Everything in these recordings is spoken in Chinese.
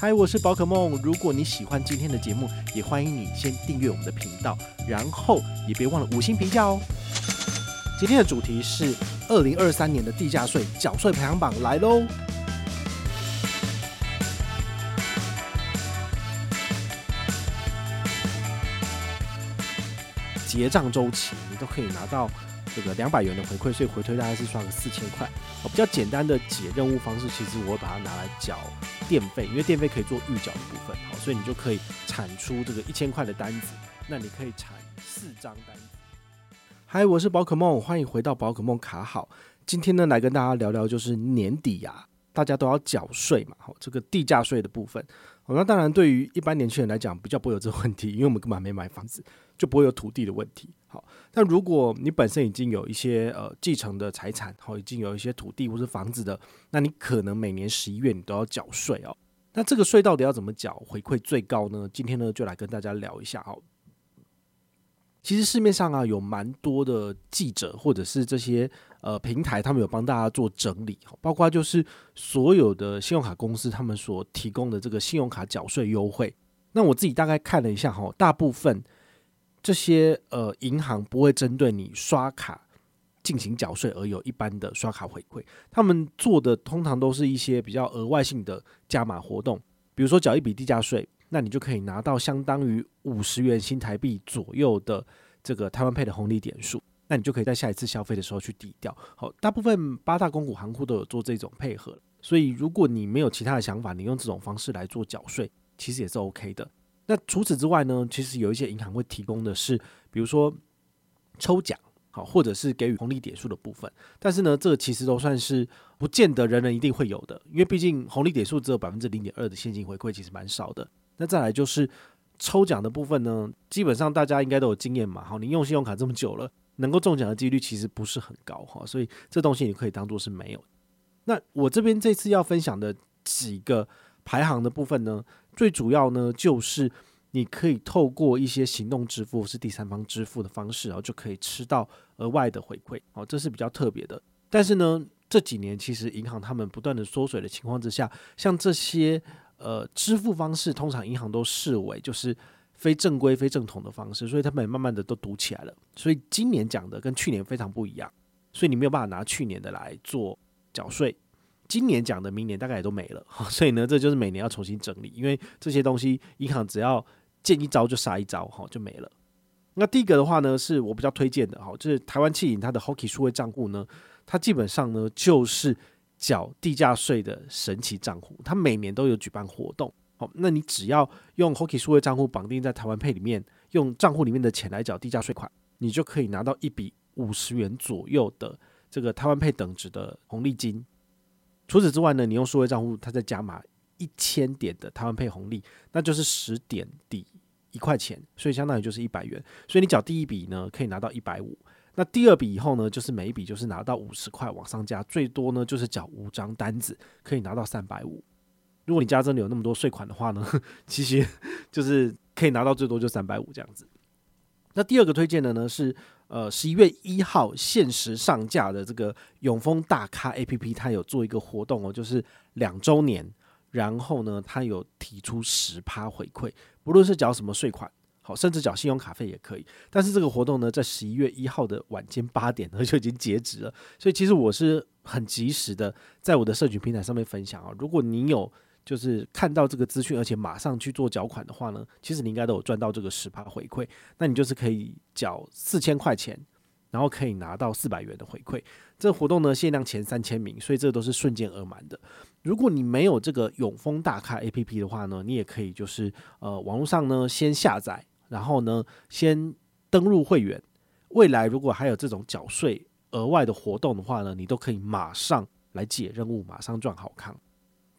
嗨，我是宝可梦。如果你喜欢今天的节目，也欢迎你先订阅我们的频道，然后也别忘了五星评价哦。今天的主题是二零二三年的地价税缴税排行榜来喽。结账周期，你都可以拿到这个两百元的回馈，所以回推大概是算个四千块。比较简单的解任务方式，其实我会把它拿来缴。电费，因为电费可以做预缴的部分，好，所以你就可以产出这个一千块的单子，那你可以产四张单子。嗨，我是宝可梦，欢迎回到宝可梦卡好。今天呢，来跟大家聊聊，就是年底呀、大家都要缴税嘛，好，这个地价税的部分。那当然对于一般年轻人来讲，比较不会有这个问题，因为我们根本没买房子，就不会有土地的问题。好，但如果你本身已经有一些呃继承的财产，好，已经有一些土地或是房子的，那你可能每年十一月你都要缴税哦。那这个税到底要怎么缴，回馈最高呢？今天呢就来跟大家聊一下哦。其实市面上啊有蛮多的记者或者是这些呃平台，他们有帮大家做整理，包括就是所有的信用卡公司他们所提供的这个信用卡缴税优惠。那我自己大概看了一下哈，大部分。这些呃银行不会针对你刷卡进行缴税而有一般的刷卡回馈，他们做的通常都是一些比较额外性的加码活动，比如说缴一笔地价税，那你就可以拿到相当于五十元新台币左右的这个台湾配的红利点数，那你就可以在下一次消费的时候去抵掉。好，大部分八大公股行库都有做这种配合，所以如果你没有其他的想法，你用这种方式来做缴税，其实也是 OK 的。那除此之外呢，其实有一些银行会提供的是，比如说抽奖，好，或者是给予红利点数的部分。但是呢，这其实都算是不见得人人一定会有的，因为毕竟红利点数只有百分之零点二的现金回馈，其实蛮少的。那再来就是抽奖的部分呢，基本上大家应该都有经验嘛，好，你用信用卡这么久了，能够中奖的几率其实不是很高哈，所以这东西你可以当做是没有。那我这边这次要分享的几个排行的部分呢，最主要呢，就是你可以透过一些行动支付，是第三方支付的方式，然后就可以吃到额外的回馈，哦，这是比较特别的。但是呢，这几年其实银行他们不断的缩水的情况之下，像这些呃支付方式，通常银行都视为就是非正规、非正统的方式，所以他们也慢慢的都堵起来了。所以今年讲的跟去年非常不一样，所以你没有办法拿去年的来做缴税。今年讲的，明年大概也都没了，所以呢，这就是每年要重新整理，因为这些东西银行只要见一招就杀一招，哈，就没了。那第一个的话呢，是我比较推荐的，哈，就是台湾企银它的 Hoki 数位账户呢，它基本上呢就是缴地价税的神奇账户，它每年都有举办活动，好，那你只要用 Hoki 数位账户绑定在台湾配里面，用账户里面的钱来缴地价税款，你就可以拿到一笔五十元左右的这个台湾配等值的红利金。除此之外呢，你用数位账户，它再加码一千点的台湾配红利，那就是十点抵一块钱，所以相当于就是一百元。所以你缴第一笔呢，可以拿到一百五，那第二笔以后呢，就是每一笔就是拿到五十块往上加，最多呢就是缴五张单子，可以拿到三百五。如果你家真的有那么多税款的话呢，其实 就是可以拿到最多就三百五这样子。那第二个推荐的呢是。呃，十一月一号限时上架的这个永丰大咖 APP，它有做一个活动哦，就是两周年，然后呢，它有提出十趴回馈，不论是缴什么税款，好，甚至缴信用卡费也可以。但是这个活动呢，在十一月一号的晚间八点呢 就已经截止了，所以其实我是很及时的在我的社群平台上面分享啊。如果你有就是看到这个资讯，而且马上去做缴款的话呢，其实你应该都有赚到这个十趴回馈。那你就是可以缴四千块钱，然后可以拿到四百元的回馈。这活动呢，限量前三千名，所以这都是瞬间额满的。如果你没有这个永丰大咖 APP 的话呢，你也可以就是呃网络上呢先下载，然后呢先登录会员。未来如果还有这种缴税额外的活动的话呢，你都可以马上来解任务，马上赚好康。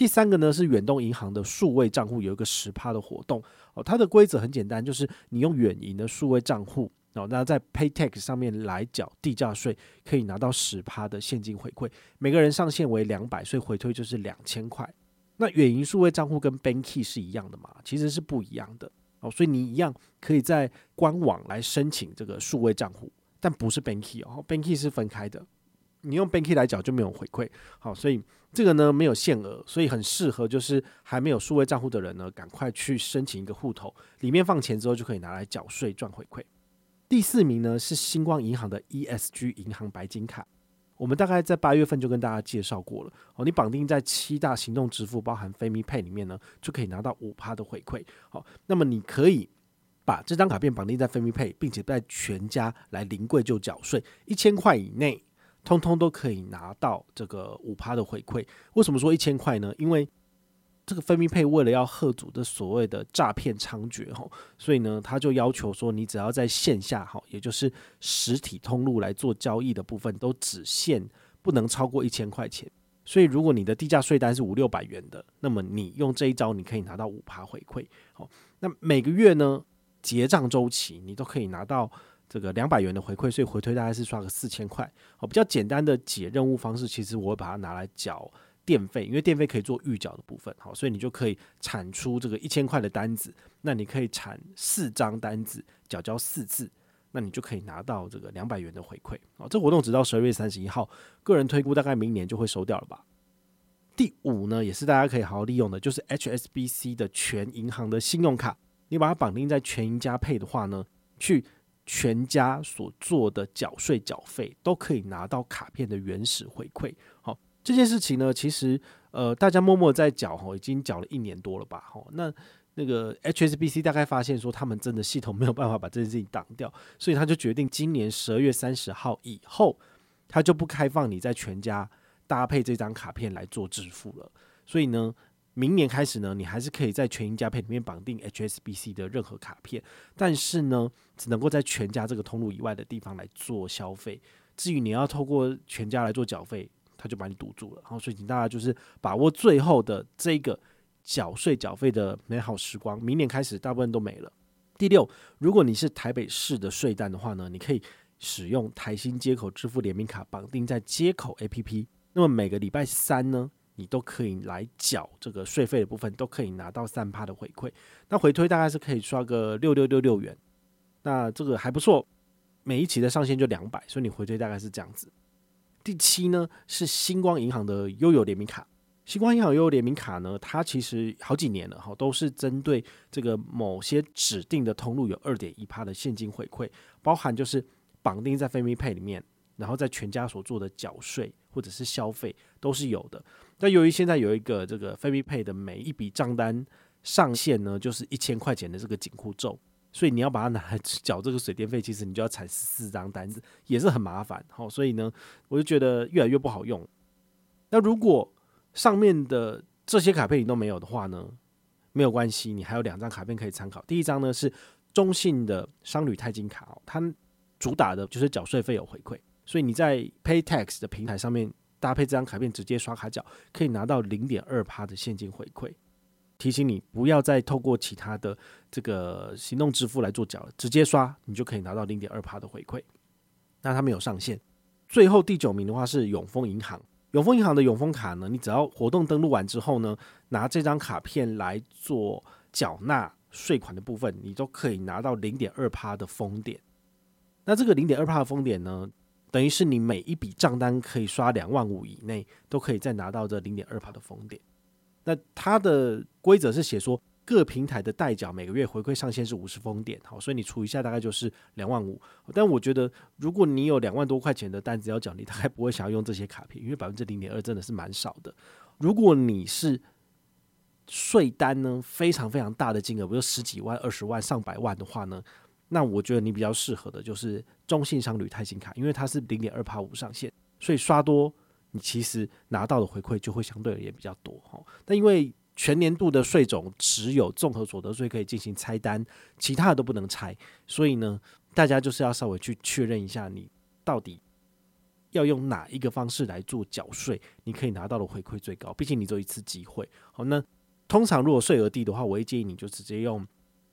第三个呢是远东银行的数位账户有一个十趴的活动哦，它的规则很简单，就是你用远银的数位账户哦，那在 Paytech 上面来缴地价税，可以拿到十趴的现金回馈，每个人上限为两百，所以回推就是两千块。那远银数位账户跟 Banky 是一样的嘛？其实是不一样的哦，所以你一样可以在官网来申请这个数位账户，但不是 Banky 哦，Banky 是分开的。你用 Banky 来缴就没有回馈。好，所以这个呢没有限额，所以很适合就是还没有数位账户的人呢，赶快去申请一个户头，里面放钱之后就可以拿来缴税赚回馈。第四名呢是星光银行的 ESG 银行白金卡。我们大概在八月份就跟大家介绍过了哦，你绑定在七大行动支付，包含 FamiPay 里面呢，就可以拿到五趴的回馈。好，那么你可以把这张卡片绑定在 FamiPay，并且在全家来临柜就缴税，一千块以内，通通都可以拿到这个五趴的回馈。为什么说一千块呢？因为这个 FamiPay 为了要吓阻的所谓的诈骗猖獗哈，所以呢，他就要求说，你只要在线下哈，也就是实体通路来做交易的部分，都只限不能超过一千块钱。所以，如果你的地价税单是五六百元的，那么你用这一招，你可以拿到五趴回馈。好，那每个月呢，结账周期你都可以拿到这个两百元的回馈，所以回推大概是刷个四千块。好，比较简单的解任务方式，其实我会把它拿来缴。电费，因为电费可以做预缴的部分，好，所以你就可以产出这个一千块的单子，那你可以产四张单子，缴交四次，那你就可以拿到这个两百元的回馈。好，这活动直到十二月三十一号，个人推估大概明年就会收掉了吧。第五呢，也是大家可以好好利用的，就是 HSBC 的全银行的信用卡，你把它绑定在全银加配的话呢，去全家所做的缴税缴费都可以拿到卡片的原始回馈。好。这件事情呢，其实呃，大家默默在缴吼，已经缴了一年多了吧吼。那那个 HSBC 大概发现说，他们真的系统没有办法把这件事情挡掉，所以他就决定今年十二月三十号以后，他就不开放你在全家搭配这张卡片来做支付了。所以呢，明年开始呢，你还是可以在全银家配里面绑定 HSBC 的任何卡片，但是呢，只能够在全家这个通路以外的地方来做消费。至于你要透过全家来做缴费，他就把你堵住了，然后所以请大家就是把握最后的这个缴税缴费的美好时光。明年开始，大部分都没了。第六，如果你是台北市的税单的话呢，你可以使用台新接口支付联名卡绑定在接口 APP，那么每个礼拜三呢，你都可以来缴这个税费的部分，都可以拿到三趴的回馈。那回推大概是可以刷个六六六六元，那这个还不错。每一期的上限就两百，所以你回推大概是这样子。第七呢是星光银行的悠游联名卡，星光银行悠游联名卡呢，它其实好几年了哈，都是针对这个某些指定的通路有二点一趴的现金回馈，包含就是绑定在 FamiPay 里面，然后在全家所做的缴税或者是消费都是有的。但由于现在有一个这个 FamiPay 的每一笔账单上限呢，就是一千块钱的这个紧箍咒。所以你要把它拿来缴这个水电费，其实你就要产四张单子，也是很麻烦。好，所以呢，我就觉得越来越不好用。那如果上面的这些卡片你都没有的话呢，没有关系，你还有两张卡片可以参考。第一张呢是中信的商旅钛金卡哦，它主打的就是缴税费有回馈，所以你在 PayTax 的平台上面搭配这张卡片直接刷卡缴，可以拿到零点二趴的现金回馈。提醒你不要再透过其他的这个行动支付来做缴了，直接刷你就可以拿到零点二趴的回馈。那它没有上限。最后第九名的话是永丰银行，永丰银行的永丰卡呢，你只要活动登录完之后呢，拿这张卡片来做缴纳税款的部分，你都可以拿到零点二趴的封点。那这个零点二趴的封点呢，等于是你每一笔账单可以刷两万五以内，都可以再拿到这零点二的封点。那它的规则是写说，各平台的代缴每个月回馈上限是五十封点，好，所以你除一下大概就是两万五。但我觉得，如果你有两万多块钱的单子要缴，你大概不会想要用这些卡片，因为百分之零点二真的是蛮少的。如果你是税单呢非常非常大的金额，比如十几万、二十万、上百万的话呢，那我觉得你比较适合的就是中信商旅钛金卡，因为它是零点二趴无上限，所以刷多。你其实拿到的回馈就会相对而言比较多哈，但因为全年度的税种只有综合所得税可以进行拆单，其他的都不能拆，所以呢，大家就是要稍微去确认一下，你到底要用哪一个方式来做缴税，你可以拿到的回馈最高。毕竟你只有一次机会。好，那通常如果税额低的话，我会建议你就直接用。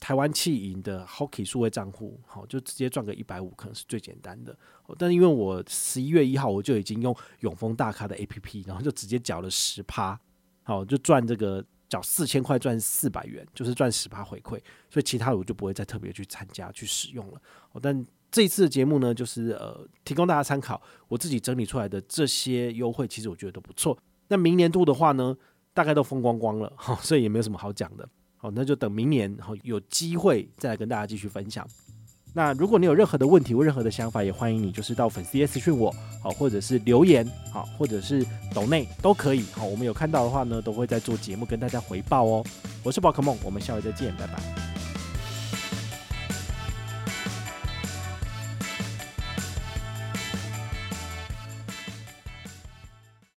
台湾企银的 Hockey 数位账户，好，就直接赚个一百五，可能是最简单的。但因为我十一月一号我就已经用永丰大咖的 APP，然后就直接缴了十趴，好，就赚这个缴四千块赚四百元，就是赚十趴回馈。所以其他的我就不会再特别去参加去使用了。但这一次的节目呢，就是呃提供大家参考，我自己整理出来的这些优惠，其实我觉得都不错。那明年度的话呢，大概都风光光了，哈，所以也没有什么好讲的。好，那就等明年好有机会再来跟大家继续分享。那如果你有任何的问题或任何的想法，也欢迎你就是到粉丝页私讯我，好，或者是留言，好，或者是抖内都可以。好，我们有看到的话呢，都会在做节目跟大家回报哦。我是宝可梦，我们下回再见，拜拜。